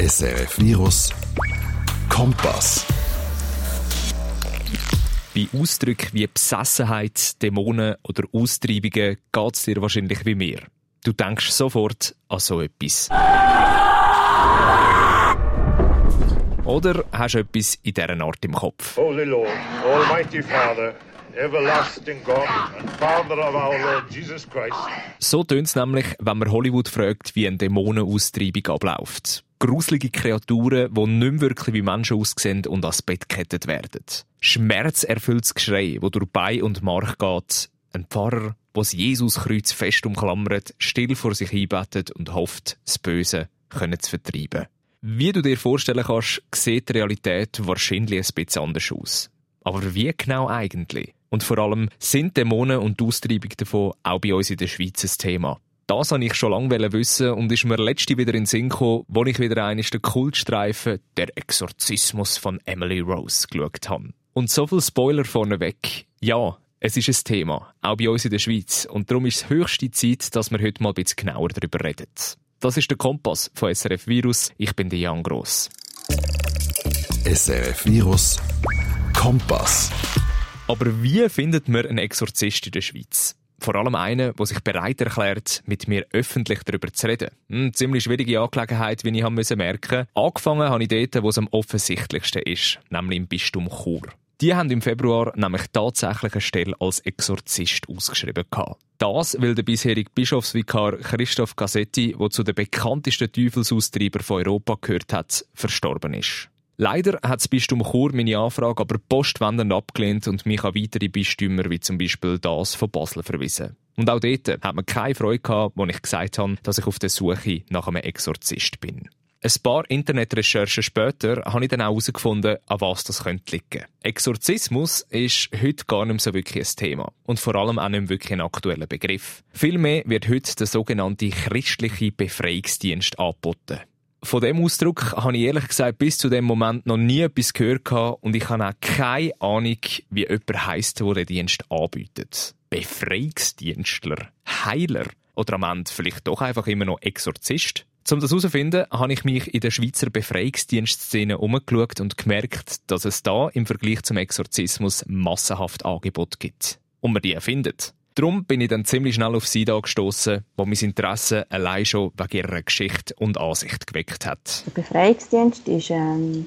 SRF Virus Kompass. Bei Ausdrücken wie Besessenheit, Dämonen oder Austreibungen geht es dir wahrscheinlich wie mir. Du denkst sofort an so etwas. Oder hast du etwas in dieser Art im Kopf? Holy Lord, Almighty Father, everlasting God and Father of our Lord Jesus Christ. So tönt es nämlich, wenn man Hollywood fragt, wie eine Dämonenaustreibung abläuft. Gruselige Kreaturen, die nicht mehr wirklich wie Menschen aussehen und ans Bett gekettet werden. Schmerzerfülltes Geschrei, wo durch Bein und Mark geht. Ein Pfarrer, der Jesuskreuz fest umklammert, still vor sich einbettet und hofft, das Böse können zu vertreiben. Wie du dir vorstellen kannst, sieht die Realität wahrscheinlich ein bisschen anders aus. Aber wie genau eigentlich? Und vor allem, sind Dämonen und die Austreibung davon auch bei uns in der Schweiz ein Thema? Das wollte ich schon lange wissen und ist mir letzte wieder in den Sinn gekommen, wo ich wieder eines der Kultstreifen «Der Exorzismus von Emily Rose» geschaut habe. Und so viel Spoiler vorneweg. Ja, es ist ein Thema, auch bei uns in der Schweiz. Und darum ist es höchste Zeit, dass wir heute mal ein bisschen genauer darüber reden. Das ist der Kompass von SRF Virus. Ich bin Jan Gross. SRF Virus Kompass. Aber wie findet man einen Exorzist in der Schweiz? Vor allem einen, der sich bereit erklärt, mit mir öffentlich darüber zu reden. Hm, ziemlich schwierige Angelegenheit, wie ich haben merken. Angefangen habe ich dort, wo es am offensichtlichsten ist, nämlich im Bistum Chur. Die haben im Februar nämlich tatsächlich eine Stelle als Exorzist ausgeschrieben. Gehabt. Das, weil der bisherige Bischofsvikar Christoph Cassetti, der zu den bekanntesten Teufelsaustreibern von Europa gehört hat, verstorben ist. Leider hat das Bistum Chur meine Anfrage aber postwendend abgelehnt und mich an weitere Bistümer wie zum Beispiel das von Basel verwiesen. Und auch dort hat man keine Freude gehabt, als ich gesagt habe, dass ich auf der Suche nach einem Exorzist bin. Ein paar Internetrecherchen später habe ich dann auch herausgefunden, an was das könnte liegen. Exorzismus ist heute gar nicht so wirklich ein Thema. Und vor allem auch nicht wirklich ein aktueller Begriff. Vielmehr wird heute der sogenannte christliche Befreiungsdienst angeboten. Von dem Ausdruck habe ich ehrlich gesagt bis zu dem Moment noch nie etwas gehört und ich habe auch keine Ahnung, wie jemand heisst, der den Dienst anbietet. Befreiungsdienstler, Heiler oder am Ende vielleicht doch einfach immer noch Exorzist? Um das herauszufinden, habe ich mich in der Schweizer Befreiungsdienstszene umgeschaut und gemerkt, dass es da im Vergleich zum Exorzismus massenhaft Angebot gibt. Und man die findet. Darum bin ich dann ziemlich schnell auf sie gestoßen, wo mein Interesse allein schon wegen ihrer Geschichte und Ansicht geweckt hat. Der Befreiungsdienst ist ähm,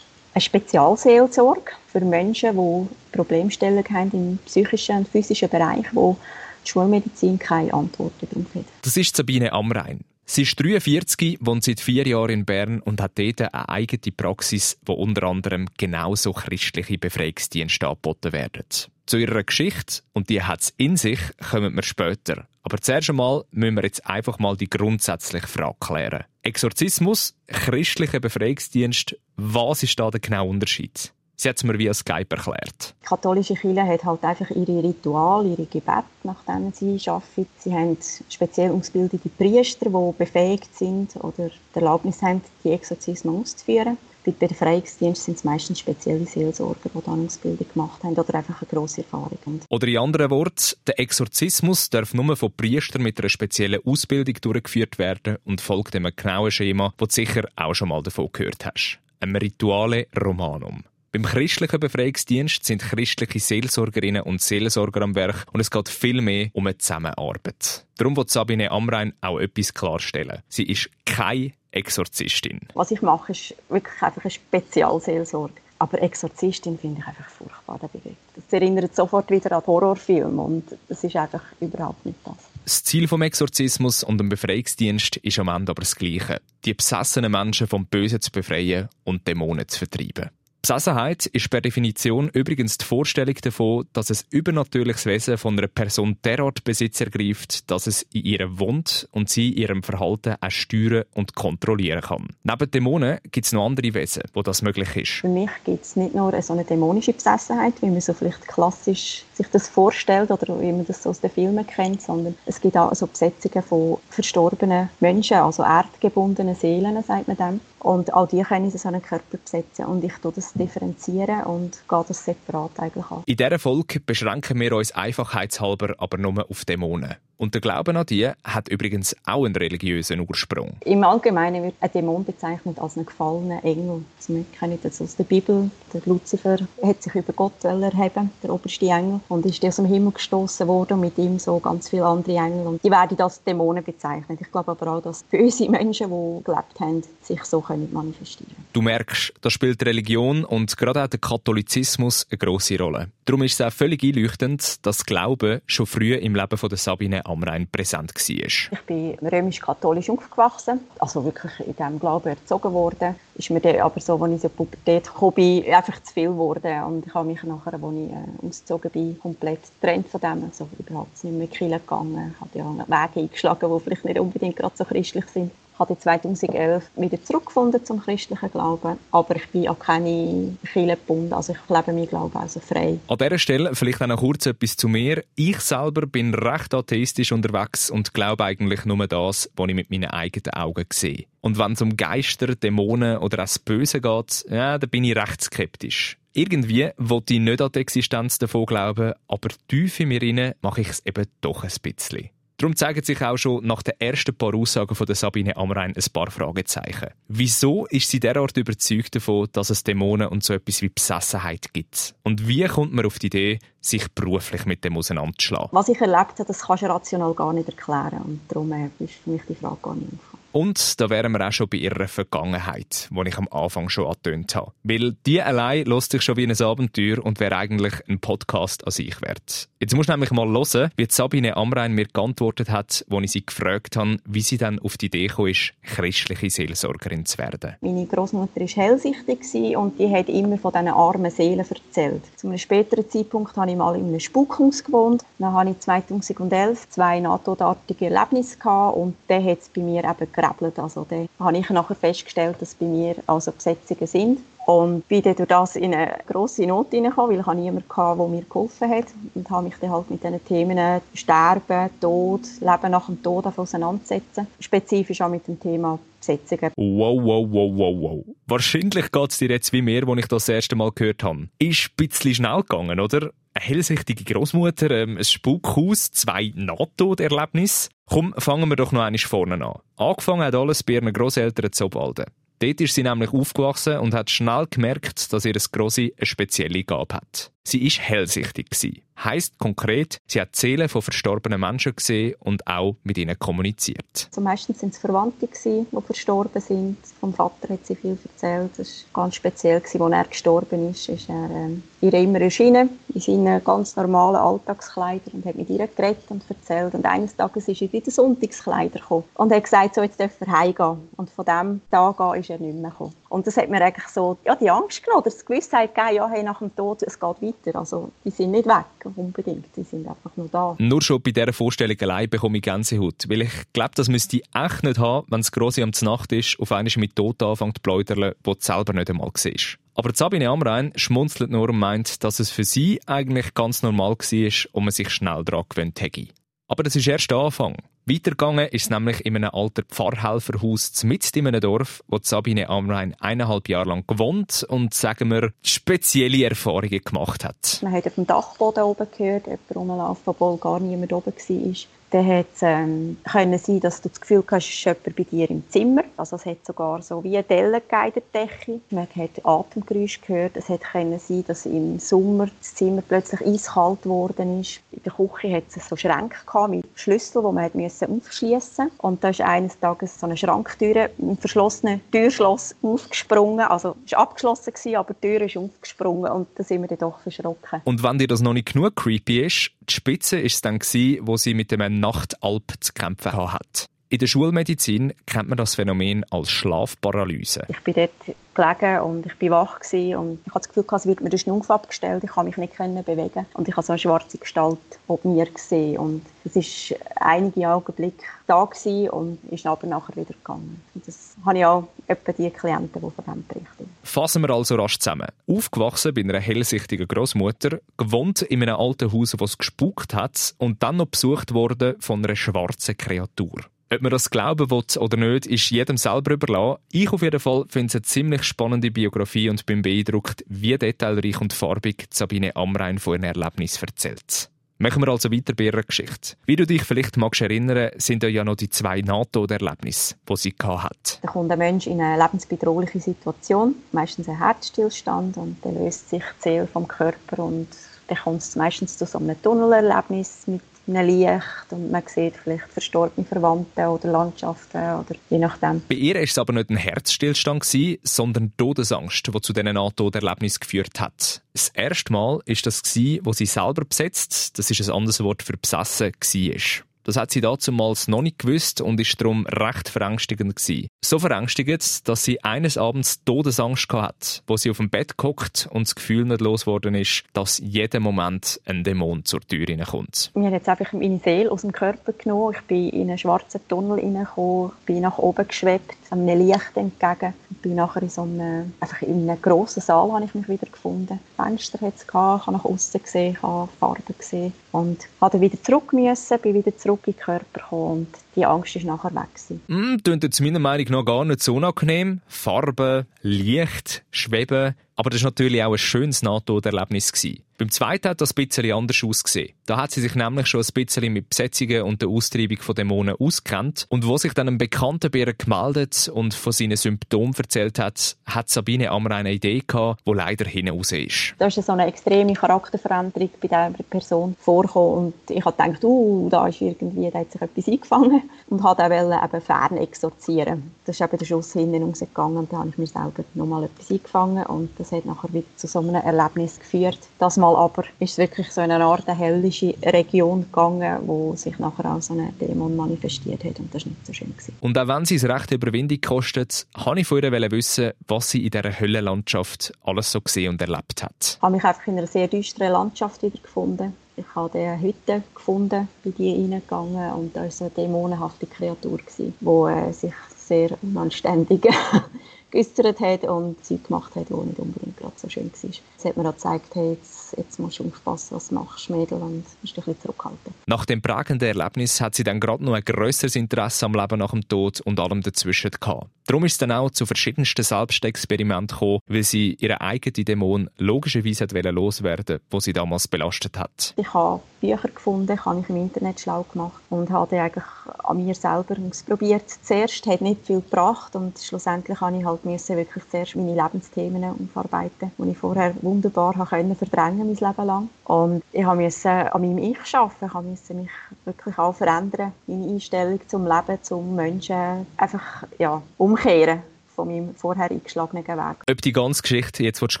eine Spezialseelsorge für Menschen, die Problemstellungen haben im psychischen und physischen Bereich, wo die Schulmedizin keine Antworten darauf hat. Das ist Sabine Amrein. Sie ist 43, wohnt seit vier Jahren in Bern und hat dort eine eigene Praxis, wo unter anderem genauso christliche Befreiungsdienste angeboten werden. Zu ihrer Geschichte, und die hat es in sich, kommen wir später. Aber zuerst einmal müssen wir jetzt einfach mal die grundsätzliche Frage klären. Exorzismus, christlicher Befreiungsdienst, was ist da der genaue Unterschied? Sie hat es mir via Skype erklärt. Die katholische Kirche hat halt einfach ihre Ritual, ihre Gebete, nach denen sie arbeiten. Sie haben speziell ausgebildete Priester, die befähigt sind oder die Erlaubnis haben, die Exorzismen auszuführen. Bei Befreiungsdienst sind es meistens spezielle Seelsorger, die dann Ausbildung gemacht haben oder einfach eine grosse Erfahrung haben. Oder in anderen Worten, der Exorzismus darf nur von Priestern mit einer speziellen Ausbildung durchgeführt werden und folgt einem genauen Schema, das du sicher auch schon mal davon gehört hast. Ein Rituale Romanum. Beim christlichen Befreiungsdienst sind christliche Seelsorgerinnen und Seelsorger am Werk und es geht viel mehr um eine Zusammenarbeit. Darum wird Sabine Amrein auch etwas klarstellen. Sie ist keine Exorzistin. Was ich mache, ist wirklich einfach eine Spezialseelsorge. Aber Exorzistin finde ich einfach furchtbar, der Begriff. Das erinnert sofort wieder an Horrorfilme und das ist einfach überhaupt nicht das. Das Ziel vom Exorzismus und dem Befreiungsdienst ist am Ende aber das Gleiche. Die besessenen Menschen vom Bösen zu befreien und Dämonen zu vertreiben. Besessenheit ist per Definition übrigens die Vorstellung davon, dass ein übernatürliches Wesen von einer Person derart Besitz ergreift, dass es in ihr wohnt und sie ihrem Verhalten auch steuern und kontrollieren kann. Neben Dämonen gibt es noch andere Wesen, wo das möglich ist. Für mich gibt es nicht nur so eine dämonische Besessenheit, wie man so vielleicht klassisch sich das vorstellt oder wie man das so aus den Filmen kennt, sondern es gibt auch so Besetzungen von verstorbenen Menschen, also erdgebundenen Seelen, sagt man dem. Und all die können so einen Körper besetzen. Und ich tue das differenzieren und gehe das separat eigentlich an. In dieser Folge beschränken wir uns einfachheitshalber aber nur auf Dämonen. Und der Glaube an die hat übrigens auch einen religiösen Ursprung. Im Allgemeinen wird ein Dämon bezeichnet als einen gefallenen Engel. Also wir kennen das aus der Bibel. Der Luzifer hat sich über Gott erheben, der oberste Engel, und ist aus dem Himmel gestoßen worden. Und mit ihm so ganz viele andere Engel. Und die werden als Dämonen bezeichnet. Ich glaube aber auch, dass unsere Menschen, die gelebt haben, sich so können manifestieren Du merkst, da spielt Religion und gerade auch der Katholizismus eine grosse Rolle. Darum ist es auch völlig einleuchtend, dass Glaube schon früh im Leben von der Sabine Amrein präsent war. Ich bin römisch-katholisch aufgewachsen, also wirklich in diesem Glauben erzogen worden. Ist mir dann aber so, als ich in die Pubertät bin, einfach zu viel geworden. Und ich habe mich nachher, als ich äh, ausgezogen bin, komplett getrennt von dem. Also überhaupt nicht mehr in die Kirche gegangen. Ich habe ja Wege eingeschlagen, die vielleicht nicht unbedingt gerade so christlich sind. Ich habe 2011 wieder zurückgefunden zum christlichen Glauben, aber ich bin an keine Kirche gebunden, also ich lebe meinen Glauben also frei. An dieser Stelle vielleicht auch noch kurz etwas zu mir. Ich selber bin recht atheistisch unterwegs und glaube eigentlich nur das, was ich mit meinen eigenen Augen sehe. Und wenn es um Geister, Dämonen oder auch das Böse geht, ja, dann bin ich recht skeptisch. Irgendwie wollte ich nicht an die Existenz davon glauben, aber tief in mir mache ich es eben doch ein bisschen. Darum zeigen sich auch schon nach den ersten paar Aussagen von der Sabine Amrein ein paar Fragezeichen. Wieso ist sie derart überzeugt davon, dass es Dämonen und so etwas wie Besessenheit gibt? Und wie kommt man auf die Idee, sich beruflich mit dem auseinanderzuschlagen? Was ich erlebt habe, das kannst du rational gar nicht erklären. Und darum äh, ist für mich die Frage gar nicht aufgekommen. Und da wären wir auch schon bei ihrer Vergangenheit, die ich am Anfang schon angetönt habe. Weil die allein lässt sich schon wie ein Abenteuer und wäre eigentlich ein Podcast an sich wert. Jetzt musst du nämlich mal hören, wie Sabine Amrein mir geantwortet hat, als ich sie gefragt habe, wie sie dann auf die Idee kam, christliche Seelsorgerin zu werden. Meine Großmutter war hellsichtig und die hat immer von diesen armen Seelen erzählt. Zu einem späteren Zeitpunkt habe ich mal in einem Spukhaus gewohnt. Dann hatte ich 2011 zwei nahtodartige Erlebnisse und dann hat es bei mir eben gerebelt. Also dann habe ich nachher festgestellt, dass bei mir also Besetzungen sind. Und bin dann durch das in eine grosse Not hineingekommen, weil ich niemanden hatte, der mir geholfen hat. Und habe mich dann halt mit diesen Themen Sterben, Tod, Leben nach dem Tod auseinandersetzen. Spezifisch auch mit dem Thema Besetzungen. Wow, wow, wow, wow, wow. Wahrscheinlich geht es dir jetzt wie mir, als ich das, das erste Mal gehört habe. Ist ein bisschen schnell gegangen, oder? Hellsichtige Großmutter, ähm, ein Spukhaus, zwei Nahtoderlebnisse. Komm, fangen wir doch noch einmal vorne an. Angefangen hat alles bei ihren Grosseltern zu Obwalden. Dort ist sie nämlich aufgewachsen und hat schnell gemerkt, dass ihr Grossi eine spezielle Gabe hat. Sie ist hellsichtig gewesen. Heißt konkret, sie hat Seelen von verstorbenen Menschen gesehen und auch mit ihnen kommuniziert. Also meistens sind es Verwandte gewesen, die verstorben sind. Vom Vater hat sie viel erzählt. Das war ganz speziell gewesen, als er gestorben ist. Ist er ähm, ihr immer erschienen in seinen ganz normalen Alltagskleidern und hat mit ihr geredet und erzählt. Und eines Tages ist er in den Sonntagskleider gekommen und hat gesagt, so jetzt darf er heimgehen. Und von dem Tag an ist er nicht mehr gekommen. Und das hat mir eigentlich so ja, die Angst genommen, oder die Gewissheit gegeben, ja, hey, nach dem Tod, es geht weiter. Also, die sind nicht weg, unbedingt. Die sind einfach nur da. Nur schon bei dieser Vorstellung allein bekomme ich Gänsehaut. Weil ich glaube, das müsste ich echt nicht haben, wenn es grosse am Nacht ist, auf einmal mit Tod anfängt zu pläudern, wo du selber nicht einmal siehst. Aber Sabine Amrein schmunzelt nur und meint, dass es für sie eigentlich ganz normal war und man sich schnell daran gewöhnt hätte. Aber das ist erst der Anfang. Weitergegangen ist es nämlich in einem alten Pfarrhelferhaus mitten in einem Dorf, wo Sabine Amrein eineinhalb Jahre lang gewohnt und, sagen wir, spezielle Erfahrungen gemacht hat. Man hat auf dem Dachboden oben gehört, jemand rumlaufen, obwohl gar niemand oben war dann hat es ähm, sein, dass du das Gefühl hast, es ist jemand bei dir im Zimmer. Also es hat sogar so wie eine Delle Decke. Man hat Atemgeräusche gehört. Es können sein, dass im Sommer das Zimmer plötzlich eiskalt geworden ist. In der Küche hat es so Schränke gehabt mit Schlüsseln, die man musste. Und da ist eines Tages so eine Schranktür ein verschlossenes Türschloss aufgesprungen. Also es war abgeschlossen, gewesen, aber die Tür ist aufgesprungen und da sind wir dann doch verschrocken. Und wenn dir das noch nicht genug creepy ist, die Spitze ist es dann gewesen, wo sie mit einem Nachtalb zu kämpfen hat. In der Schulmedizin kennt man das Phänomen als Schlafparalyse. Ich bin dort gelegen und ich war wach gewesen und ich hatte das Gefühl, es wird mir der Schnuff abgestellt, ich konnte mich nicht bewegen und ich habe so eine schwarze Gestalt ob mir gesehen und es war einige Augenblicke da gewesen und ist aber nachher wieder gegangen. Und das habe ich auch etwa die Klienten, die von dem berichten. Fassen wir also rasch zusammen. Aufgewachsen bei einer hellsichtigen Großmutter, gewohnt in einem alten Haus, das gespukt hat und dann noch besucht worden von einer schwarzen Kreatur. Ob man das glauben will oder nicht, ist jedem selber überlassen. Ich auf jeden Fall finde es eine ziemlich spannende Biografie und bin beeindruckt, wie detailreich und farbig Sabine Amrein von ihrem Erlebnis erzählt. Machen wir also weiter bei ihrer Geschichte. Wie du dich vielleicht magst erinnern, sind ja noch die zwei NATO-Erlebnisse, die sie hat. Da kommt ein Mensch in eine lebensbedrohliche Situation, meistens ein Herzstillstand, und dann löst sich die Seele vom Körper und dann kommt es meistens zu so einem Tunnelerlebnis mit einem Licht und man sieht vielleicht verstorbene Verwandte oder Landschaften oder je nachdem. Bei ihr war es aber nicht ein Herzstillstand, sondern Todesangst, die zu diesen Nahtoderlebnissen geführt hat. Das erste Mal war das, wo sie selber besetzt, das ist ein anderes Wort für besessen, war. Das hat sie damals noch nicht gewusst und ist darum recht verängstigend gewesen. So verängstigend, dass sie eines Abends Todesangst hatte, wo sie auf dem Bett guckt und das Gefühl nicht losgeworden ist, dass jeden Moment ein Dämon zur Tür hineinkommt. Mir hat jetzt einfach meine Seele aus dem Körper genommen. Ich bin in einen schwarzen Tunnel hineingekommen, bin nach oben geschwebt, einem Licht entgegen. Ich bin nachher in so einem, einfach in einem grossen Saal habe ich mich wieder gefunden. Fenster hat es gehabt, ich habe nach außen gesehen, ich habe Farben gesehen und habe wieder zurück müssen, bin wieder zurück in den Körper gekommen und die Angst ist nachher weg. Mm, klingt jetzt meiner Meinung nach gar nicht so unangenehm. Farben, Licht, Schweben, aber das war natürlich auch ein schönes Nahtoderlebnis. Beim zweiten hat das ein bisschen anders ausgesehen. Da hat sie sich nämlich schon ein bisschen mit Besetzungen und der Austreibung von Dämonen auskennt. Und wo sich dann ein Bekannter bei ihr gemeldet und von seinen Symptomen erzählt hat, hat Sabine Ammer eine Idee gehabt, die leider hinaus ist. Da ist so eine extreme Charakterveränderung bei dieser Person vorgekommen und ich habe gedacht, uh, da ist irgendwie, da hat sich etwas eingefangen und habe auch eben fern exorzieren. Das ist eben der Schuss hinten rausgegangen und da habe ich mir selber nochmal etwas eingefangen und das hat nachher wieder zu so einem Erlebnis geführt. Das Mal aber ist es wirklich so in eine Art hellische Region gegangen, wo sich nachher auch so ein Dämon manifestiert hat und das war nicht so schön. Gewesen. Und auch wenn sie es recht Überwindung kostet, wollte ich von ihr wissen, was sie in dieser Höllenlandschaft alles so gesehen und erlebt hat. Ich habe mich einfach in einer sehr düsteren Landschaft wiedergefunden. Ich habe eine Hütte gefunden, bei die reingegangen und da war eine dämonenhafte Kreatur, die äh, sich sehr unanständig geäußert hat und Zeug gemacht hat, die nicht unbedingt gerade so schön war. Jetzt hat mir auch gezeigt, hey, jetzt, jetzt musst du aufpassen, was du machst, Mädel, und musst dich ein bisschen zurückhalten. Nach dem prägenden Erlebnis hat sie dann gerade noch ein grösseres Interesse am Leben nach dem Tod und allem dazwischen gehabt. Darum ist es dann auch zu verschiedensten Selbstexperimenten gekommen, weil sie ihren eigenen Dämon logischerweise loswerden wo sie damals belastet hat. Ich habe Bücher gefunden, habe ich im Internet schlau gemacht und habe eigentlich an mir selber ausprobiert. Zuerst hat nicht viel gebracht und schlussendlich habe ich halt müssen wirklich zuerst meine Lebensthemen aufarbeiten, die ich vorher wunderbar habe verdrängen mein Leben lang. Und ich musste an meinem Ich arbeiten, ich musste mich wirklich auch verändern, meine Einstellung zum Leben, zum Menschen, einfach ja, umkehren von meinem vorher eingeschlagenen Weg. Ob die ganze Geschichte jetzt willst,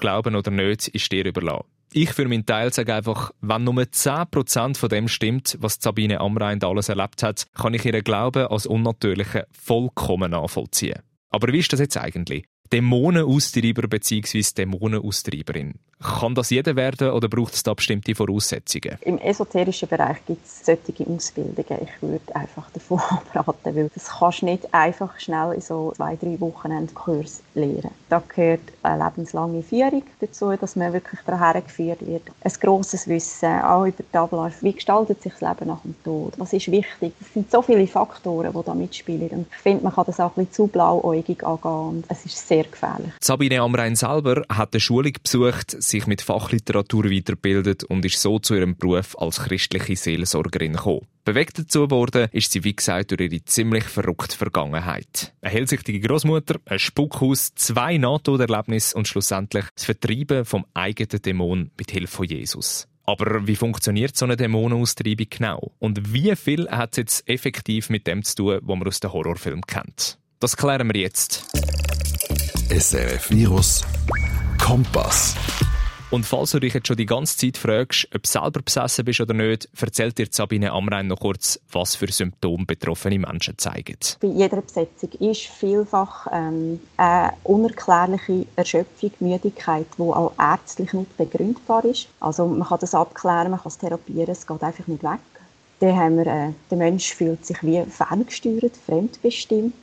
glauben oder nicht, ist dir überlassen. Ich für meinen Teil sage einfach, wenn nur 10% von dem stimmt, was Sabine Amrein alles erlebt hat, kann ich ihren Glauben als Unnatürliche vollkommen nachvollziehen. Aber wie ist das jetzt eigentlich? Dämonenaustreiber bzw. Dämonenaustreiberin. Kann das jeder werden oder braucht es da bestimmte Voraussetzungen? Im esoterischen Bereich gibt es solche Ausbildungen. Ich würde einfach davon abraten, weil das kannst du nicht einfach schnell in so zwei, drei Wochenendkurs lernen. Da gehört eine lebenslange Führung dazu, dass man wirklich daran geführt wird. Ein grosses Wissen, auch über die Abläufe. Wie gestaltet sich das Leben nach dem Tod? Was ist wichtig? Es sind so viele Faktoren, die da mitspielen. Und ich finde, man kann das auch ein bisschen zu blauäugig angehen und es ist sehr gefährlich. Sabine Amrein selber hat eine Schulung besucht, sich mit Fachliteratur weiterbildet und ist so zu ihrem Beruf als christliche Seelsorgerin gekommen. Bewegt dazu worden ist sie, wie gesagt, durch ihre ziemlich verrückte Vergangenheit. Eine hellsichtige Großmutter, ein Spukhaus, zwei Nahtoderlebnisse und schlussendlich das Vertreiben vom eigenen Dämon mit Hilfe von Jesus. Aber wie funktioniert so eine Dämonenaustreibung genau? Und wie viel hat es jetzt effektiv mit dem zu tun, was man aus den Horrorfilmen kennt? Das klären wir jetzt. SRF Virus Kompass. Und falls du dich jetzt schon die ganze Zeit fragst, ob du selber besessen bist oder nicht, erzählt dir Sabine Amrein noch kurz, was für Symptome betroffene Menschen zeigen. Bei jeder Besetzung ist vielfach ähm, eine unerklärliche Erschöpfung, Müdigkeit, die auch ärztlich nicht begründbar ist. Also man kann das abklären, man kann es therapieren, es geht einfach nicht weg. Dann haben wir, äh, der Mensch fühlt sich wie ferngesteuert, fremdbestimmt,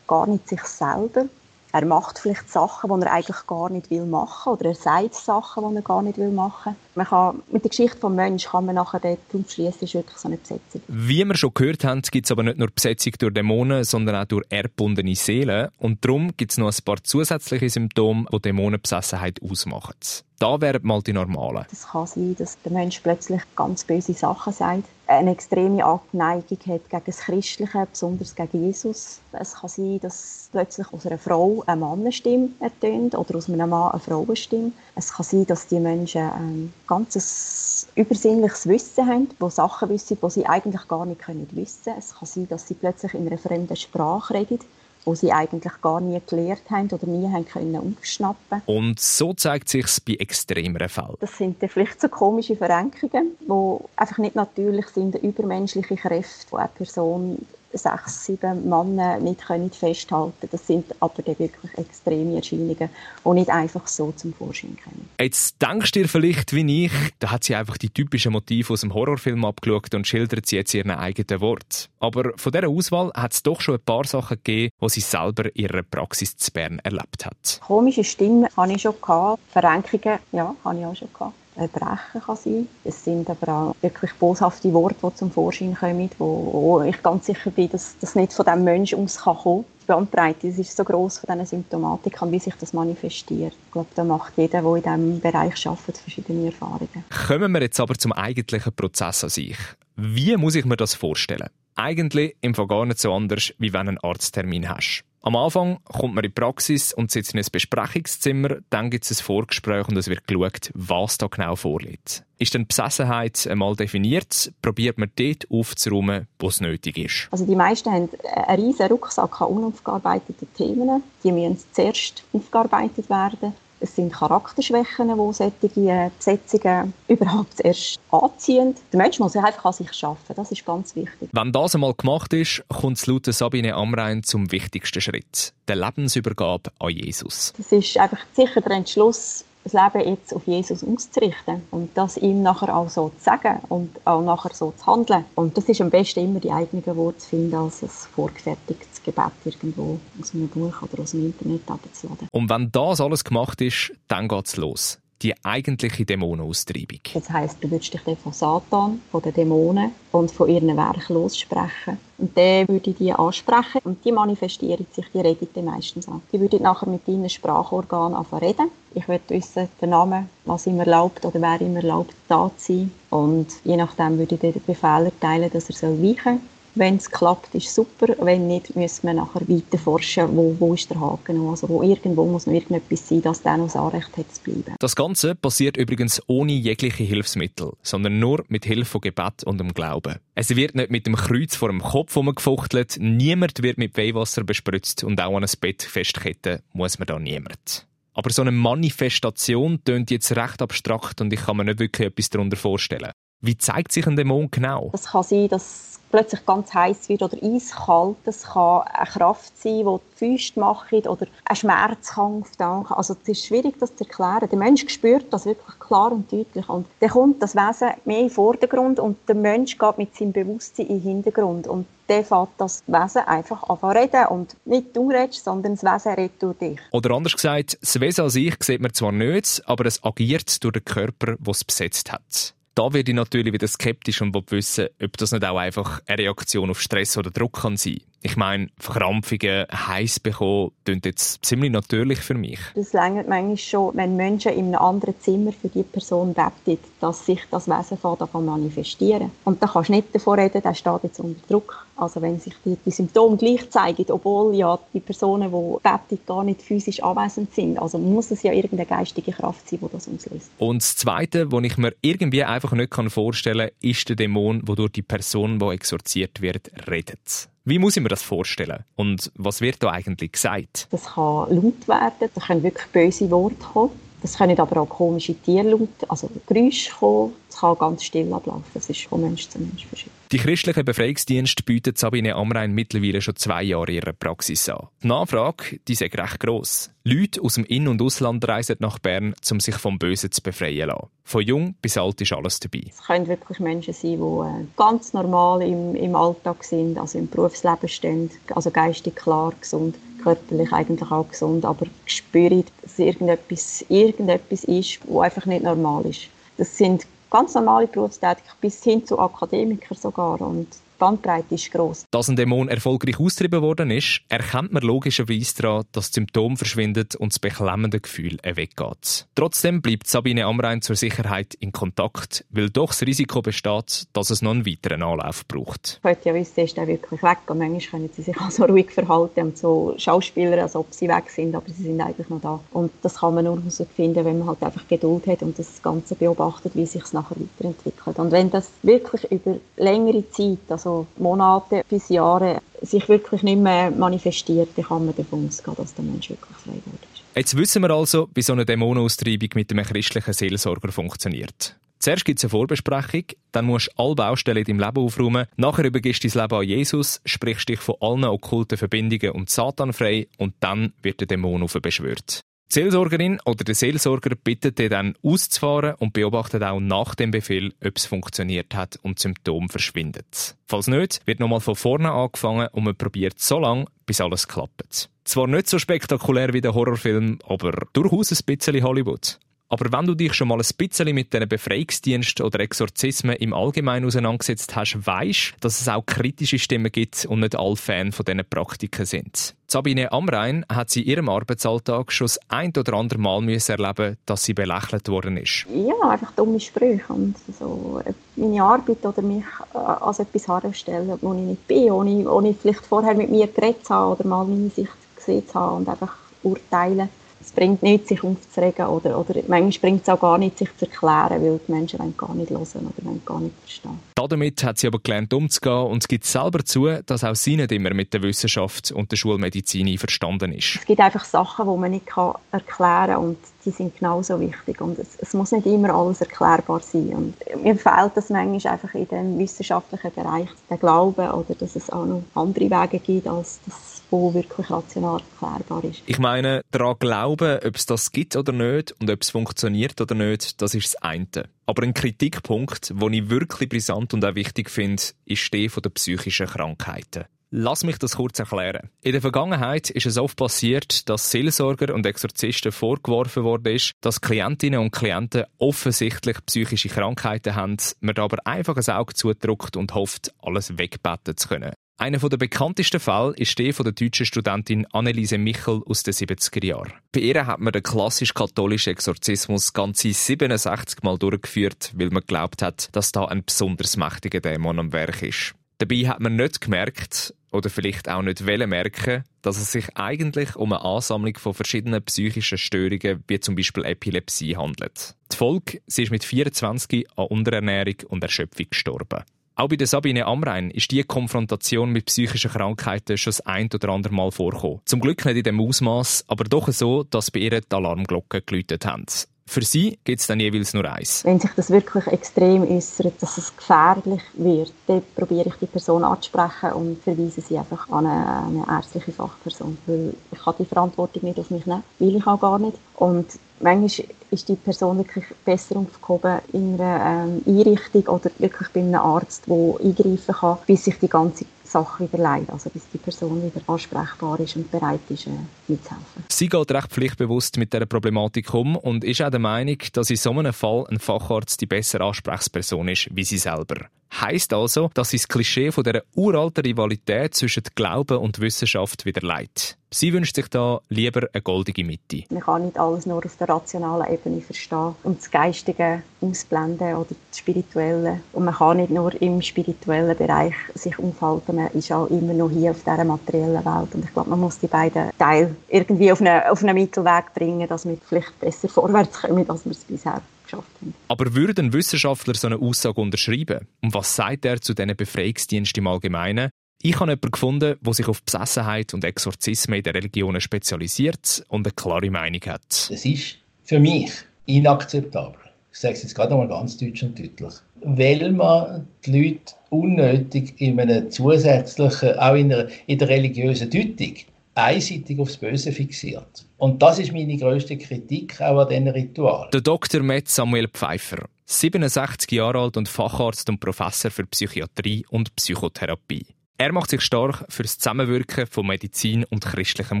gar nicht sich selber. Er macht vielleicht Sachen, die er eigentlich gar nicht will machen oder er sagt Sachen, die er gar nicht will machen. Man kann, mit der Geschichte des Menschen kann man nachher dort schließen, ist wirklich so eine Besetzung. Wie wir schon gehört haben, gibt es aber nicht nur Besetzung durch Dämonen, sondern auch durch erbundene Seelen. Und darum gibt es noch ein paar zusätzliche Symptome, die Dämonenbesessenheit ausmachen. Da wären mal die normalen. Es kann sein, dass der Mensch plötzlich ganz böse Sachen sagt, eine extreme Abneigung hat gegen das Christliche, besonders gegen Jesus. Es kann sein, dass plötzlich aus einer Frau eine Mannenstimme ertönt oder aus einem Mann eine Frauenstimme. Es kann sein, dass die Menschen ein ganzes übersinnliches Wissen haben, wo Sachen wissen, die sie eigentlich gar nicht wissen können. Es kann sein, dass sie plötzlich in einer fremden Sprache reden wo sie eigentlich gar nie gelernt haben oder nie haben können aufschnappen Und so zeigt sich bei extremeren Fällen. Das sind dann vielleicht so komische Verrenkungen, die einfach nicht natürlich sind, übermenschliche Kräfte, die eine Person sechs, sieben Männer nicht können festhalten Das sind aber dann wirklich extreme Erscheinungen, die nicht einfach so zum Vorschein kommen. Jetzt denkst du dir vielleicht wie ich, da hat sie einfach die typischen Motive aus dem Horrorfilm abgeschaut und schildert sie jetzt ihren eigenen Wort. Aber von dieser Auswahl hat es doch schon ein paar Sachen gegeben, die sie selber in ihrer Praxis zu Bern erlebt hat. Komische Stimmen hatte ich schon gehabt. Verrenkungen, ja, habe ich auch schon gehabt. Erbrechen kann sein. Es sind aber auch wirklich boshafte Worte, die zum Vorschein kommen, wo, wo ich ganz sicher bin, dass das nicht von dem Menschen aus kann kommen Die Bandbreite ist so groß von diesen Symptomatiken, wie sich das manifestiert. Ich glaube, da macht jeder, der in diesem Bereich arbeitet, verschiedene Erfahrungen. Kommen wir jetzt aber zum eigentlichen Prozess an sich. Wie muss ich mir das vorstellen? Eigentlich im Fall gar nicht so anders, wie wenn du einen Arzttermin hast. Am Anfang kommt man in die Praxis und sitzt in ein Besprechungszimmer, dann gibt es ein Vorgespräch und es wird geschaut, was da genau vorliegt. Ist dann Besessenheit einmal definiert, probiert man dort aufzuräumen, wo es nötig ist. Also die meisten haben einen riesen Rucksack an unaufgearbeiteten Themen. Die müssen zuerst aufgearbeitet werden. Es sind Charakterschwächen, die solche Besetzungen überhaupt erst anziehen. Der Mensch muss einfach an sich arbeiten, das ist ganz wichtig. Wenn das einmal gemacht ist, kommt es laut Sabine Amrein zum wichtigsten Schritt, der Lebensübergabe an Jesus. Das ist einfach sicher der Entschluss, das Leben jetzt auf Jesus auszurichten und das ihm nachher auch so zu sagen und auch nachher so zu handeln. Und das ist am besten immer die eigenen Worte zu finden, als ein vorgefertigtes Gebet irgendwo aus einem Buch oder aus dem Internet abzuladen. Und wenn das alles gemacht ist, dann geht es los die eigentliche Dämonenaustreibung. Das heisst, du würdest dich dann von Satan, von den Dämonen und von ihren Werken lossprechen. Und dann würde ich die ansprechen und die manifestieren sich, die reden dann meistens an. Die würden nachher mit deinen Sprachorganen anfangen reden. Ich würde wissen, den Namen, was ihm erlaubt oder wer ihm erlaubt, da zu sein. Und je nachdem würde ich den Befehl erteilen, dass er weichen soll. Wenn es klappt, ist super. Wenn nicht, müssen wir nachher weiter forschen, wo, wo ist der Haken. Also wo irgendwo muss noch irgendetwas sein, dass der noch das Anrecht hat zu bleiben. Das Ganze passiert übrigens ohne jegliche Hilfsmittel, sondern nur mit Hilfe von Gebet und dem Glauben. Es wird nicht mit dem Kreuz vor dem Kopf gefuchtelt, niemand wird mit Weihwasser bespritzt und auch an ein Bett festketten muss man da niemand. Aber so eine Manifestation tönt jetzt recht abstrakt und ich kann mir nicht wirklich etwas darunter vorstellen. Wie zeigt sich ein Dämon genau? Es kann sein, dass plötzlich ganz heiß wird oder eiskalt. Es kann eine Kraft sein, die die Füße macht oder ein Schmerzkampf. Also es ist schwierig, das zu erklären. Der Mensch spürt das wirklich klar und deutlich. Und dann kommt das Wesen mehr in den Vordergrund und der Mensch geht mit seinem Bewusstsein in den Hintergrund. Und dann fängt das Wesen einfach an zu reden. Und nicht du redest, sondern das Wesen redet durch dich. Oder anders gesagt, das Wesen an sich sieht man zwar nicht, aber es agiert durch den Körper, der es besetzt hat. Da werde ich natürlich wieder skeptisch und will wissen, ob das nicht auch einfach eine Reaktion auf Stress oder Druck kann sein. Ich meine, Verkrampfungen, heiß bekommen, klingt jetzt ziemlich natürlich für mich. Das längert manchmal schon, wenn Menschen in einem anderen Zimmer für die Person beten, dass sich das Wesen davon manifestieren. Und da kannst du nicht davon reden, der steht jetzt unter Druck. Also wenn sich die, die Symptome gleich zeigen, obwohl ja die Personen, die beten, gar nicht physisch anwesend sind. Also muss es ja irgendeine geistige Kraft sein, die das auslöst. Und das Zweite, was ich mir irgendwie einfach nicht vorstellen kann, ist der Dämon, der durch die Person, die exorziert wird, redet. Wie muss ich mir das vorstellen? Und was wird da eigentlich gesagt? Das kann laut werden, da können wirklich böse Worte kommen. Das können aber auch komische Tierlaute, also Geräusche kommen. Es kann ganz still ablaufen. Das ist von Mensch zu Mensch verschieden. Die christliche Befreiungsdienst bietet Sabine Amrein mittlerweile schon zwei Jahre ihre Praxis an. Die Nachfrage, die ist recht gross. Leute aus dem In- und Ausland reisen nach Bern, um sich vom Bösen zu befreien lassen. Von jung bis alt ist alles dabei. Es können wirklich Menschen sein, die äh, ganz normal im, im Alltag sind, also im Berufsleben stehen, also geistig klar, gesund körperlich eigentlich auch gesund, aber spüren, dass irgendetwas, irgendetwas ist, was einfach nicht normal ist. Das sind ganz normale Berufstätige bis hin zu Akademikern sogar. Und Bandbreite ist gross. Dass ein Dämon erfolgreich austrieben worden ist, erkennt man logischerweise daran, dass das Symptom verschwindet und das beklemmende Gefühl weggeht. Trotzdem bleibt Sabine Amrein zur Sicherheit in Kontakt, weil doch das Risiko besteht, dass es noch einen weiteren Anlauf braucht. Ich wollte ja wissen, ist er wirklich weg? Und manchmal können sie sich auch so ruhig verhalten und so Schauspieler, als ob sie weg sind, aber sie sind eigentlich noch da. Und das kann man nur herausfinden, wenn man halt einfach Geduld hat und das Ganze beobachtet, wie sich es nachher weiterentwickelt. Und wenn das wirklich über längere Zeit, also Monate bis Jahre, sich wirklich nicht mehr manifestiert, dann kann man davon ausgehen, dass der Mensch wirklich frei wird. Jetzt wissen wir also, wie so eine Dämonenaustreibung mit einem christlichen Seelsorger funktioniert. Zuerst gibt es eine Vorbesprechung, dann musst du alle Baustellen in deinem Leben aufräumen, nachher übergibst du dein Leben an Jesus, sprichst dich von allen okkulten Verbindungen und Satan frei und dann wird der Dämon beschwört. Die Seelsorgerin oder der Seelsorger bittet dich dann auszufahren und beobachtet auch nach dem Befehl, ob es funktioniert hat und Symptom verschwindet. Falls nicht, wird nochmal von vorne angefangen und man probiert so lange, bis alles klappt. Zwar nicht so spektakulär wie der Horrorfilm, aber durchaus ein bisschen Hollywood. Aber wenn du dich schon mal ein bisschen mit diesen Befreiungsdiensten oder Exorzismen im Allgemeinen auseinandergesetzt hast, weisst, dass es auch kritische Stimmen gibt und nicht alle Fan von diesen Praktiken sind. Sabine Amrein hat sie in ihrem Arbeitsalltag schon das ein oder andere Mal müssen erleben, dass sie belächelt worden ist. Ja, einfach dumme Sprüche und so meine Arbeit oder mich äh, als etwas herstellen, wo ich nicht bin, ohne, ohne vielleicht vorher mit mir geredet zu haben oder mal meine Sicht gesehen zu haben und einfach urteilen bringt nichts, sich aufzuregen oder, oder manchmal bringt es auch gar nicht, sich zu erklären, weil die Menschen gar nicht hören oder wollen gar nicht verstehen. Damit hat sie aber gelernt umzugehen und es gibt selber zu, dass auch sie nicht immer mit der Wissenschaft und der Schulmedizin einverstanden ist. Es gibt einfach Sachen, die man nicht erklären kann und die sind genauso wichtig und es, es, muss nicht immer alles erklärbar sein und mir fehlt das manchmal einfach in dem wissenschaftlichen Bereich der Glauben oder dass es auch noch andere Wege gibt als das wo wirklich rational erklärbar ist. Ich meine, daran glauben, ob es das gibt oder nicht und ob es funktioniert oder nicht, das ist das eine. Aber ein Kritikpunkt, den ich wirklich brisant und auch wichtig finde, ist der von den psychischen Krankheiten. Lass mich das kurz erklären. In der Vergangenheit ist es oft passiert, dass Seelsorger und Exorzisten vorgeworfen worden ist, dass Klientinnen und Klienten offensichtlich psychische Krankheiten haben, man aber einfach ein Auge zudrückt und hofft, alles wegbeten zu können. Einer der bekanntesten Fälle ist der von der deutschen Studentin Anneliese Michel aus den 70er Jahren. Bei ihr hat man den klassisch-katholischen Exorzismus ganze 67 Mal durchgeführt, weil man geglaubt hat, dass da ein besonders mächtiger Dämon am Werk ist. Dabei hat man nicht gemerkt, oder vielleicht auch nicht wollen merken, dass es sich eigentlich um eine Ansammlung von verschiedenen psychischen Störungen, wie zum Beispiel Epilepsie, handelt. Die Folge, sie ist mit 24 an Unterernährung und Erschöpfung gestorben. Auch bei der Sabine Amrein ist die Konfrontation mit psychischen Krankheiten schon das ein oder andere Mal vorgekommen. Zum Glück nicht in dem Ausmaß, aber doch so, dass bei ihr die Alarmglocken geläutet haben. Für sie gibt es dann jeweils nur eins. Wenn sich das wirklich extrem äußert, dass es gefährlich wird, dann probiere ich die Person anzusprechen und verweise sie einfach an eine, eine ärztliche Fachperson. Weil ich kann die Verantwortung nicht auf mich nehmen, will ich auch gar nicht. Und manchmal ist die Person wirklich besser aufgehoben in einer ähm, Einrichtung oder wirklich bei einem Arzt, der eingreifen kann, bis sich die ganze Sache wieder leidet, also bis die Person wieder ansprechbar ist und bereit ist, äh, mitzuhelfen. Sie geht recht pflichtbewusst mit dieser Problematik um und ist auch der Meinung, dass in so einem Fall ein Facharzt die bessere Ansprechperson ist, wie sie selber. Heißt also, dass sie das Klischee von der uralten Rivalität zwischen Glauben und Wissenschaft wieder leitet. Sie wünscht sich da lieber eine goldige Mitte. Man kann nicht alles nur auf der rationalen Ebene verstehen und das Geistige ausblenden oder das Spirituelle. Und man kann nicht nur im spirituellen Bereich sich aufhalten, man ist auch immer noch hier auf dieser materiellen Welt. Und ich glaube, man muss die beiden Teile irgendwie auf einen, auf einen Mittelweg bringen, dass wir vielleicht besser vorwärts kommen, als wir es bisher geschafft haben. Aber würde ein Wissenschaftler so eine Aussage unterschreiben? Und was sagt er zu diesen Befreiungsdiensten im Allgemeinen? Ich habe jemanden gefunden, der sich auf Besessenheit und Exorzismen in den Religionen spezialisiert und eine klare Meinung hat. Das ist für mich inakzeptabel. Ich sage es jetzt gerade nochmal ganz deutsch und deutlich. Weil man die Leute unnötig in einem zusätzlichen, auch in, einer, in der religiösen Deutung, einseitig aufs Böse fixiert. Und das ist meine grösste Kritik auch an diesen Ritualen. Der Dr. Met Samuel Pfeiffer, 67 Jahre alt und Facharzt und Professor für Psychiatrie und Psychotherapie. Er macht sich stark für das Zusammenwirken von Medizin und christlichem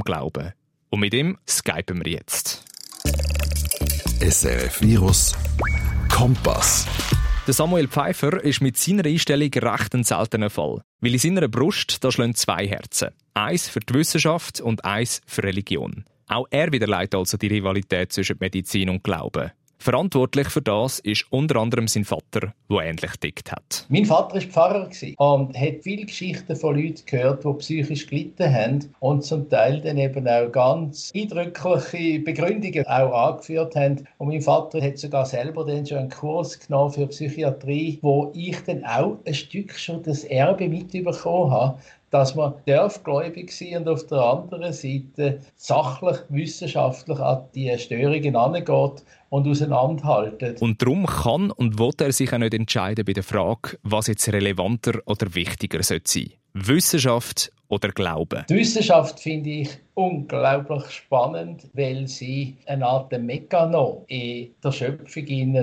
Glauben. Und mit ihm skypen wir jetzt. SRF Virus Kompass. Der Samuel Pfeiffer ist mit seiner Einstellung recht ein seltener Fall. Weil in seiner Brust da schlagen zwei Herzen. Eins für die Wissenschaft und eins für Religion. Auch er widerlegt also die Rivalität zwischen Medizin und Glauben. Verantwortlich für das ist unter anderem sein Vater, der ähnlich dickt hat. Mein Vater war Pfarrer und hat viele Geschichten von Leuten gehört, die psychisch gelitten haben und zum Teil dann eben auch ganz eindrückliche Begründungen auch angeführt haben. Und mein Vater hat sogar selber dann schon einen Kurs genommen für Psychiatrie, wo ich dann auch ein Stück schon das Erbe mitbekommen habe, dass man gläubig sein und auf der anderen Seite sachlich, wissenschaftlich an die Störungen angeht und auseinanderhalten. Und darum kann und will er sich auch nicht entscheiden bei der Frage, was jetzt relevanter oder wichtiger sein sollte. Wissenschaft oder Glauben? Die Wissenschaft finde ich unglaublich spannend, weil sie eine Art Mechanismus in der Schöpfung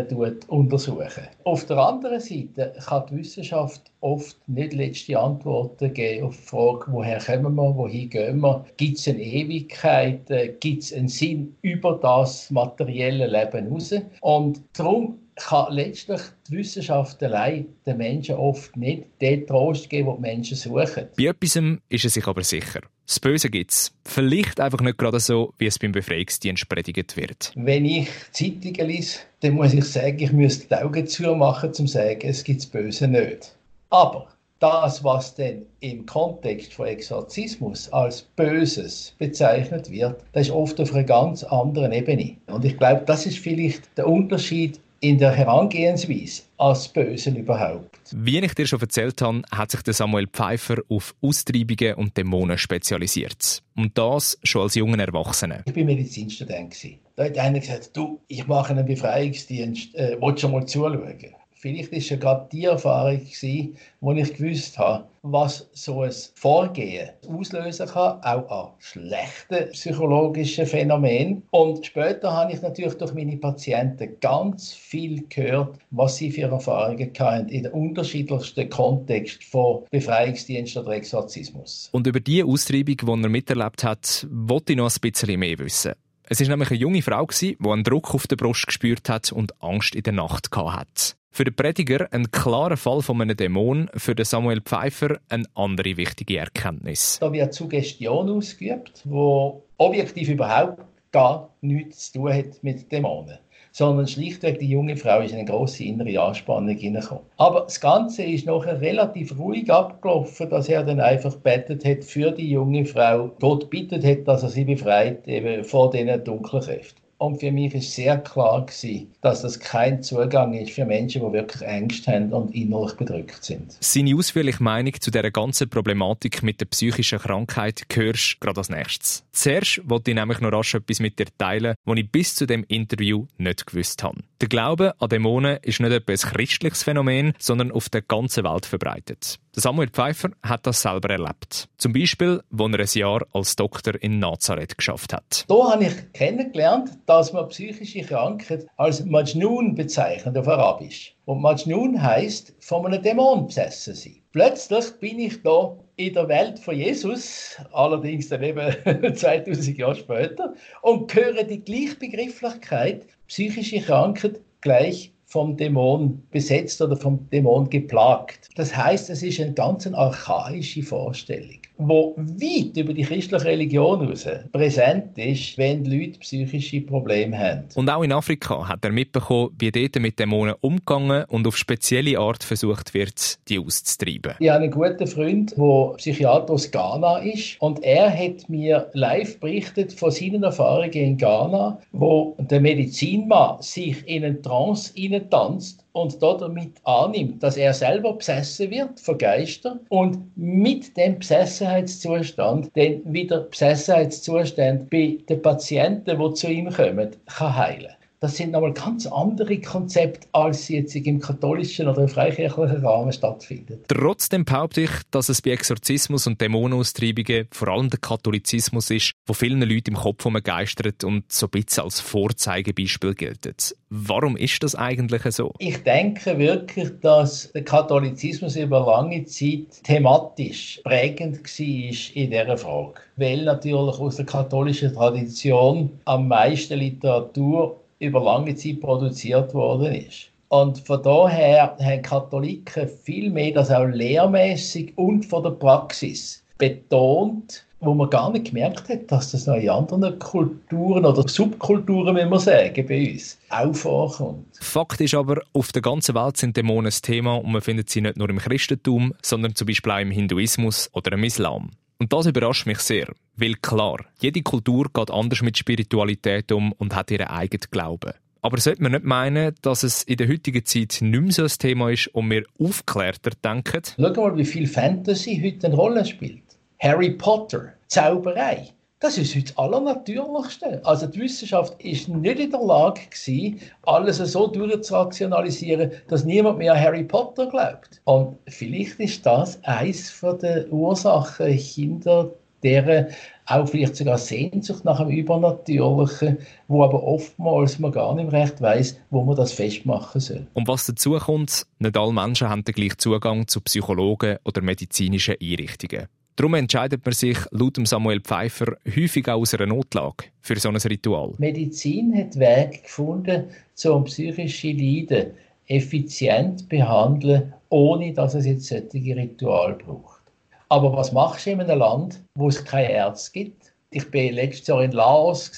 untersuchen. Auf der anderen Seite kann die Wissenschaft oft nicht letzte Antworten geben auf die Frage, woher kommen wir, wohin gehen wir, gibt es eine Ewigkeit, gibt es einen Sinn über das materielle Leben hinaus. Und darum kann letztlich die Wissenschaft allein den Menschen oft nicht den Trost geben, den die Menschen suchen. Bei etwas ist er sich aber sicher. Das Böse gibt es. Vielleicht einfach nicht gerade so, wie es beim Befreiungsdienst predigt wird. Wenn ich Zeitungen lese, dann muss ich sagen, ich müsste die Augen zumachen, um zu sagen, es gibt das Böse nicht. Aber das, was denn im Kontext von Exorzismus als Böses bezeichnet wird, das ist oft auf einer ganz anderen Ebene. Und ich glaube, das ist vielleicht der Unterschied in der Herangehensweise als Bösen überhaupt. Wie ich dir schon erzählt habe, hat sich der Samuel Pfeiffer auf Austreibungen und Dämonen spezialisiert. Und das schon als junger Erwachsener. Ich war Medizinstudent. Da hat einer gesagt, du, ich mache einen Befreiungsdienst, äh, willst du mal zuschauen? Vielleicht ist ja gerade die Erfahrung gewesen, wo ich gewusst habe, was so ein Vorgehen auslösen kann, auch an schlechten psychologischen Phänomenen. Und später habe ich natürlich durch meine Patienten ganz viel gehört, was sie für Erfahrungen hatten in den unterschiedlichsten Kontexten von Befreiungsdienst oder Exorzismus. Und über die Austreibung, die er miterlebt hat, wollte ich noch ein bisschen mehr wissen. Es war nämlich eine junge Frau, die einen Druck auf der Brust gespürt hat und Angst in der Nacht hatte. Für den Prediger ein klarer Fall von einem Dämon, für den Samuel Pfeiffer eine andere wichtige Erkenntnis. Da wird Suggestion ausgeübt, wo objektiv überhaupt gar nichts zu tun hat mit Dämonen sondern schlichtweg die junge Frau ist in eine große innere Anspannung hineingekommen. Aber das Ganze ist nachher relativ ruhig abgelaufen, dass er dann einfach bettet hat für die junge Frau, Gott bittet hat, dass er sie befreit eben vor diesen dunklen Kräften. Und für mich ist sehr klar gewesen, dass das kein Zugang ist für Menschen, die wirklich Angst haben und innerlich bedrückt sind. Seine ausführliche Meinung zu dieser ganzen Problematik mit der psychischen Krankheit hörst du gerade als nächstes. Zuerst wollte ich nämlich noch rasch etwas mit dir teilen, was ich bis zu dem Interview nicht gewusst habe. Der Glaube an Dämonen ist nicht etwas christliches Phänomen, sondern auf der ganzen Welt verbreitet. Samuel Pfeiffer hat das selber erlebt. Zum Beispiel, als er ein Jahr als Doktor in Nazareth geschafft hat. Da habe ich kennengelernt, dass man psychische Krankheit als Majnun bezeichnet auf Arabisch. Und Majnun heißt von einem Dämon besessen sein. Plötzlich bin ich da in der Welt von Jesus, allerdings dann eben 2000 Jahre später, und höre die Gleichbegrifflichkeit psychische Krankheit gleich vom Dämon besetzt oder vom Dämon geplagt. Das heißt, es ist eine ganz archaische Vorstellung wo weit über die christliche Religion hinaus präsent ist, wenn Leute psychische Probleme haben. Und auch in Afrika hat er mitbekommen, wie dort mit Dämonen umgegangen und auf spezielle Art versucht wird, die auszutreiben. Ich habe einen guten Freund, der Psychiater aus Ghana ist und er hat mir live berichtet von seinen Erfahrungen in Ghana, wo der Medizinmann sich in einen Trance tanzt und damit annimmt, dass er selber besessen wird von Geistern und mit dem Besessenheitszustand dann wieder Besessenheitszustand bei den Patienten, die zu ihm kommen, kann heilen das sind nochmal ganz andere Konzepte, als sie jetzt im katholischen oder im freikirchlichen Rahmen stattfinden. Trotzdem behaupte ich, dass es bei Exorzismus und Dämonenaustreibungen vor allem der Katholizismus ist, wo vielen Leuten im Kopf geistert und so ein bisschen als Vorzeigebeispiel gilt. Warum ist das eigentlich so? Ich denke wirklich, dass der Katholizismus über lange Zeit thematisch prägend war in dieser Frage. Weil natürlich aus der katholischen Tradition am meisten Literatur über lange Zeit produziert worden ist. Und von daher haben Katholiken viel mehr das auch lehrmäßig und von der Praxis betont, wo man gar nicht gemerkt hat, dass das noch in anderen Kulturen oder Subkulturen, wie man sagen, bei uns auch vorkommt. Fakt ist aber, auf der ganzen Welt sind Dämonen ein Thema und man findet sie nicht nur im Christentum, sondern zum Beispiel auch im Hinduismus oder im Islam. Und das überrascht mich sehr, weil klar, jede Kultur geht anders mit Spiritualität um und hat ihren eigenen Glauben. Aber sollte man nicht meinen, dass es in der heutigen Zeit nicht mehr so ein Thema ist und wir aufklärter denken? Schau mal, wie viel Fantasy heute eine Rolle spielt. Harry Potter, Zauberei. Das ist heute das Allernatürlichste. Also die Wissenschaft ist nicht in der Lage gewesen, alles so durchzurationalisieren, dass niemand mehr an Harry Potter glaubt. Und vielleicht ist das eines der Ursachen hinter deren auch vielleicht sogar Sehnsucht nach einem Übernatürlichen, wo aber oftmals man gar nicht recht weiß, wo man das festmachen soll. Und was dazu kommt, nicht alle Menschen haben den gleichen Zugang zu Psychologen oder medizinischen Einrichtungen. Darum entscheidet man sich laut Samuel Pfeiffer häufig auch aus einer Notlage für so ein Ritual. Medizin hat Wege gefunden, um psychische Leiden effizient zu behandeln, ohne dass es jetzt solche Rituale braucht. Aber was machst du in einem Land, wo es keine Ärzte gibt? Ich war letztes Jahr in Laos.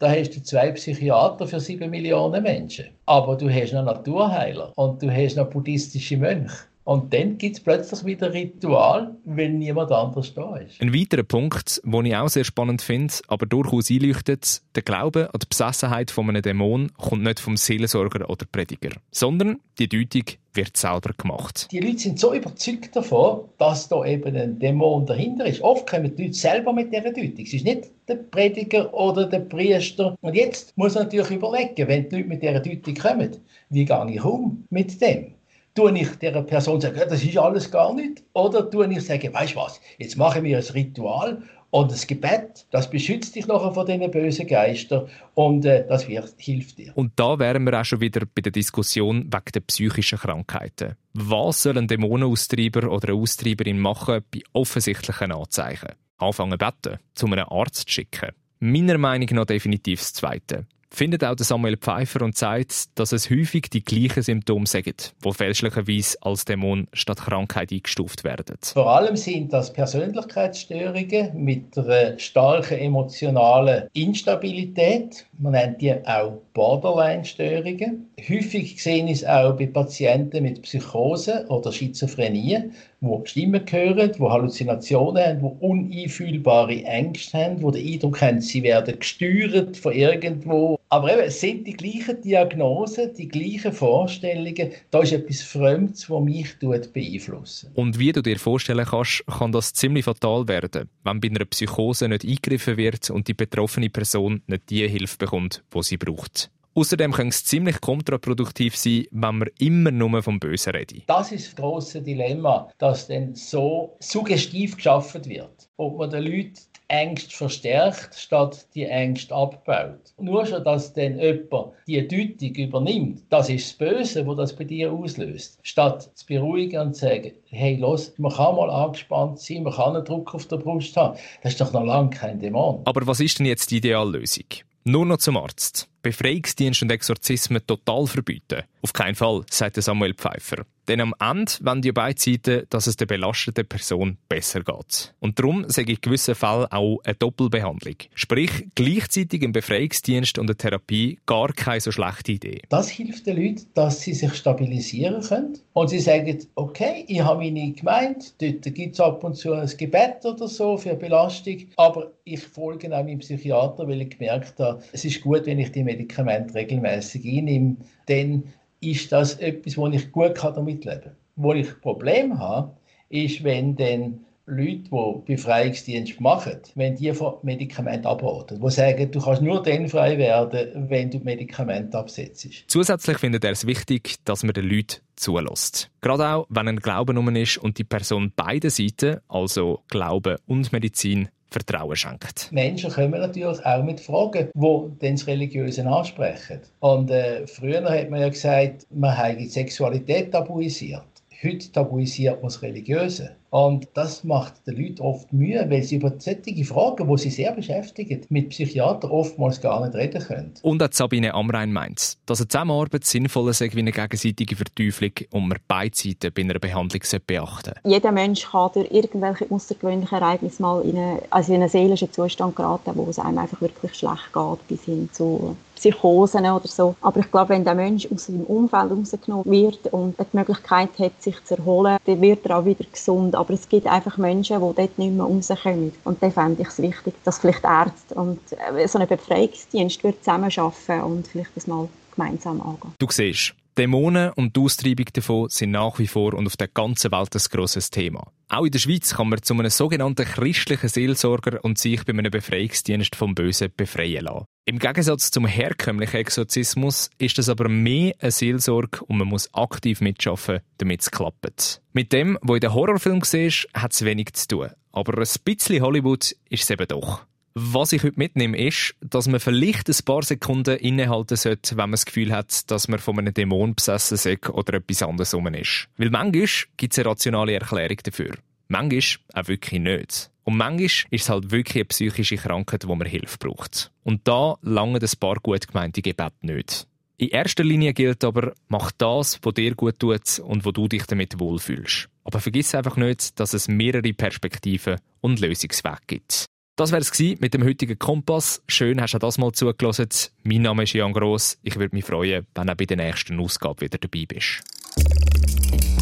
Da hast du zwei Psychiater für sieben Millionen Menschen. Aber du hast noch Naturheiler und du hast noch buddhistische Mönche. Und dann gibt es plötzlich wieder Ritual, wenn niemand anders da ist. Ein weiterer Punkt, den ich auch sehr spannend finde, aber durchaus einleuchtet, der Glaube an die Besessenheit von einem Dämon kommt nicht vom Seelensorger oder Prediger, sondern die Deutung wird selber gemacht. Die Leute sind so überzeugt davon, dass da eben ein Dämon dahinter ist. Oft kommen die Leute selber mit dieser Deutung. Es ist nicht der Prediger oder der Priester. Und jetzt muss man natürlich überlegen, wenn die Leute mit dieser Deutung kommen, wie gehe ich um mit dem? Tue ich der Person sagen, das ist alles gar nicht, oder tue ich sagen, weißt was, jetzt machen wir ein Ritual und das Gebet, das beschützt dich nachher vor diesen bösen Geistern und äh, das wird, hilft dir. Und da wären wir auch schon wieder bei der Diskussion wegen der psychischen Krankheiten. Was soll ein Dämonenaustreiber oder eine Austreiberin machen bei offensichtlichen Anzeichen? Anfangen beten, zu einem Arzt schicken. Meiner Meinung nach definitiv das Zweite findet auch Samuel Pfeiffer und sagt, dass es häufig die gleichen Symptome sind, die fälschlicherweise als Dämon statt Krankheit eingestuft werden. Vor allem sind das Persönlichkeitsstörungen mit einer starken emotionalen Instabilität. Man nennt die auch Borderline-Störungen. Häufig sehen es auch bei Patienten mit Psychose oder Schizophrenie, die Stimmen hören, die Halluzinationen haben, die uneinfühlbare Ängste haben, die den Eindruck haben, sie werden gesteuert von irgendwo. Aber eben, es sind die gleichen Diagnosen, die gleichen Vorstellungen. Da ist etwas Fremdes, das mich beeinflusst. Und wie du dir vorstellen kannst, kann das ziemlich fatal werden, wenn bei einer Psychose nicht eingegriffen wird und die betroffene Person nicht die Hilfe bekommt, die sie braucht. Außerdem kann es ziemlich kontraproduktiv sein, wenn man immer nur vom Bösen redet. Das ist das grosse Dilemma, dass dann so suggestiv geschaffen wird. Ob man den Leuten Ängste verstärkt, statt die Ängste abbaut. Nur schon, dass dann jemand die Deutung übernimmt, das ist das Böse, wo das bei dir auslöst, statt zu beruhigen und zu sagen, hey, los, man kann mal angespannt sein, man kann einen Druck auf der Brust haben, das ist doch noch lange kein Dämon. Aber was ist denn jetzt die Ideallösung? Nur noch zum Arzt. Befreiungsdienst und Exorzismen total verbieten. Auf keinen Fall, sagt Samuel Pfeiffer. Denn am Ende wollen die beiden Seiten, dass es der belasteten Person besser geht. Und darum sage ich in gewissen Fällen auch eine Doppelbehandlung. Sprich, gleichzeitig ein Befreiungsdienst und eine Therapie gar keine so schlechte Idee. Das hilft den Leuten, dass sie sich stabilisieren können. Und sie sagen, okay, ich habe meine Gemeinde, dort gibt es ab und zu ein Gebet oder so für Belastung, aber ich folge auch meinem Psychiater, weil ich gemerkt habe, es ist gut, wenn ich die Medikamente regelmäßig einnehme, denn ist das etwas, wo ich gut damit leben kann. Wo ich Problem habe, ist, wenn dann Leute, die Befreiungsdienst machen, wenn die von Medikamenten abraten, die sagen, du kannst nur dann frei werden, wenn du Medikamente absetzt. Zusätzlich findet er es wichtig, dass man den Leuten zulässt. Gerade auch, wenn ein Glauben um ist und die Person beide Seiten, also Glauben und Medizin, Vertrauen schenkt. Menschen kommen natürlich auch mit Fragen, die das Religiöse ansprechen. Und äh, früher hat man ja gesagt, man habe die Sexualität tabuisiert. Heute tabuisiert man das Religiöse. Und das macht den Leuten oft Mühe, weil sie über solche Fragen, die sie sehr beschäftigen, mit Psychiatern oftmals gar nicht reden können. Und auch Sabine Amrein meint, dass eine Zusammenarbeit sinnvoller ist wie eine gegenseitige Verteuflung und man beide Seiten bei einer Behandlung beachten sollte. Jeder Mensch kann durch irgendwelche außergewöhnlichen Ereignisse mal in, eine, also in einen seelischen Zustand geraten, wo es einem einfach wirklich schlecht geht, bis hin zu Psychosen oder so. Aber ich glaube, wenn der Mensch aus seinem Umfeld rausgenommen wird und die Möglichkeit hat, sich zu erholen, dann wird er auch wieder gesund. Aber es gibt einfach Menschen, die dort nicht mehr rauskommen. Und da fände ich es wichtig, dass vielleicht Ärzte und äh, so ein Befreiungsdienst zusammenarbeiten und vielleicht das mal gemeinsam angehen. Du siehst, Dämonen und die Austreibung davon sind nach wie vor und auf der ganzen Welt ein grosses Thema. Auch in der Schweiz kann man zu einem sogenannten christlichen Seelsorger und sich bei einem Befreiungsdienst vom Bösen befreien lassen. Im Gegensatz zum herkömmlichen Exorzismus ist das aber mehr eine Seelsorge und man muss aktiv mitschaffen, damit es klappt. Mit dem, was in den Horrorfilm siehst, hat es wenig zu tun. Aber ein bisschen Hollywood ist es eben doch. Was ich heute mitnehme, ist, dass man vielleicht ein paar Sekunden innehalten sollte, wenn man das Gefühl hat, dass man von einem Dämon besessen ist oder etwas anderes rum ist. Weil manchmal gibt es eine rationale Erklärung dafür. Manchmal auch wirklich nicht. Und manchmal ist es halt wirklich eine psychische Krankheit, wo man Hilfe braucht. Und da lange ein paar gut gemeinte Gebete nicht. In erster Linie gilt aber, mach das, was dir gut tut und wo du dich damit wohlfühlst. Aber vergiss einfach nicht, dass es mehrere Perspektiven und Lösungswege gibt. Das wäre es mit dem heutigen Kompass. Schön hast du das mal zugelassen. Mein Name ist Jan Gross. Ich würde mich freuen, wenn du bei der nächsten Ausgabe wieder dabei bist.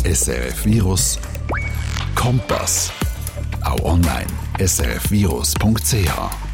SRF Virus Kompass. Auch online srfvirus.ch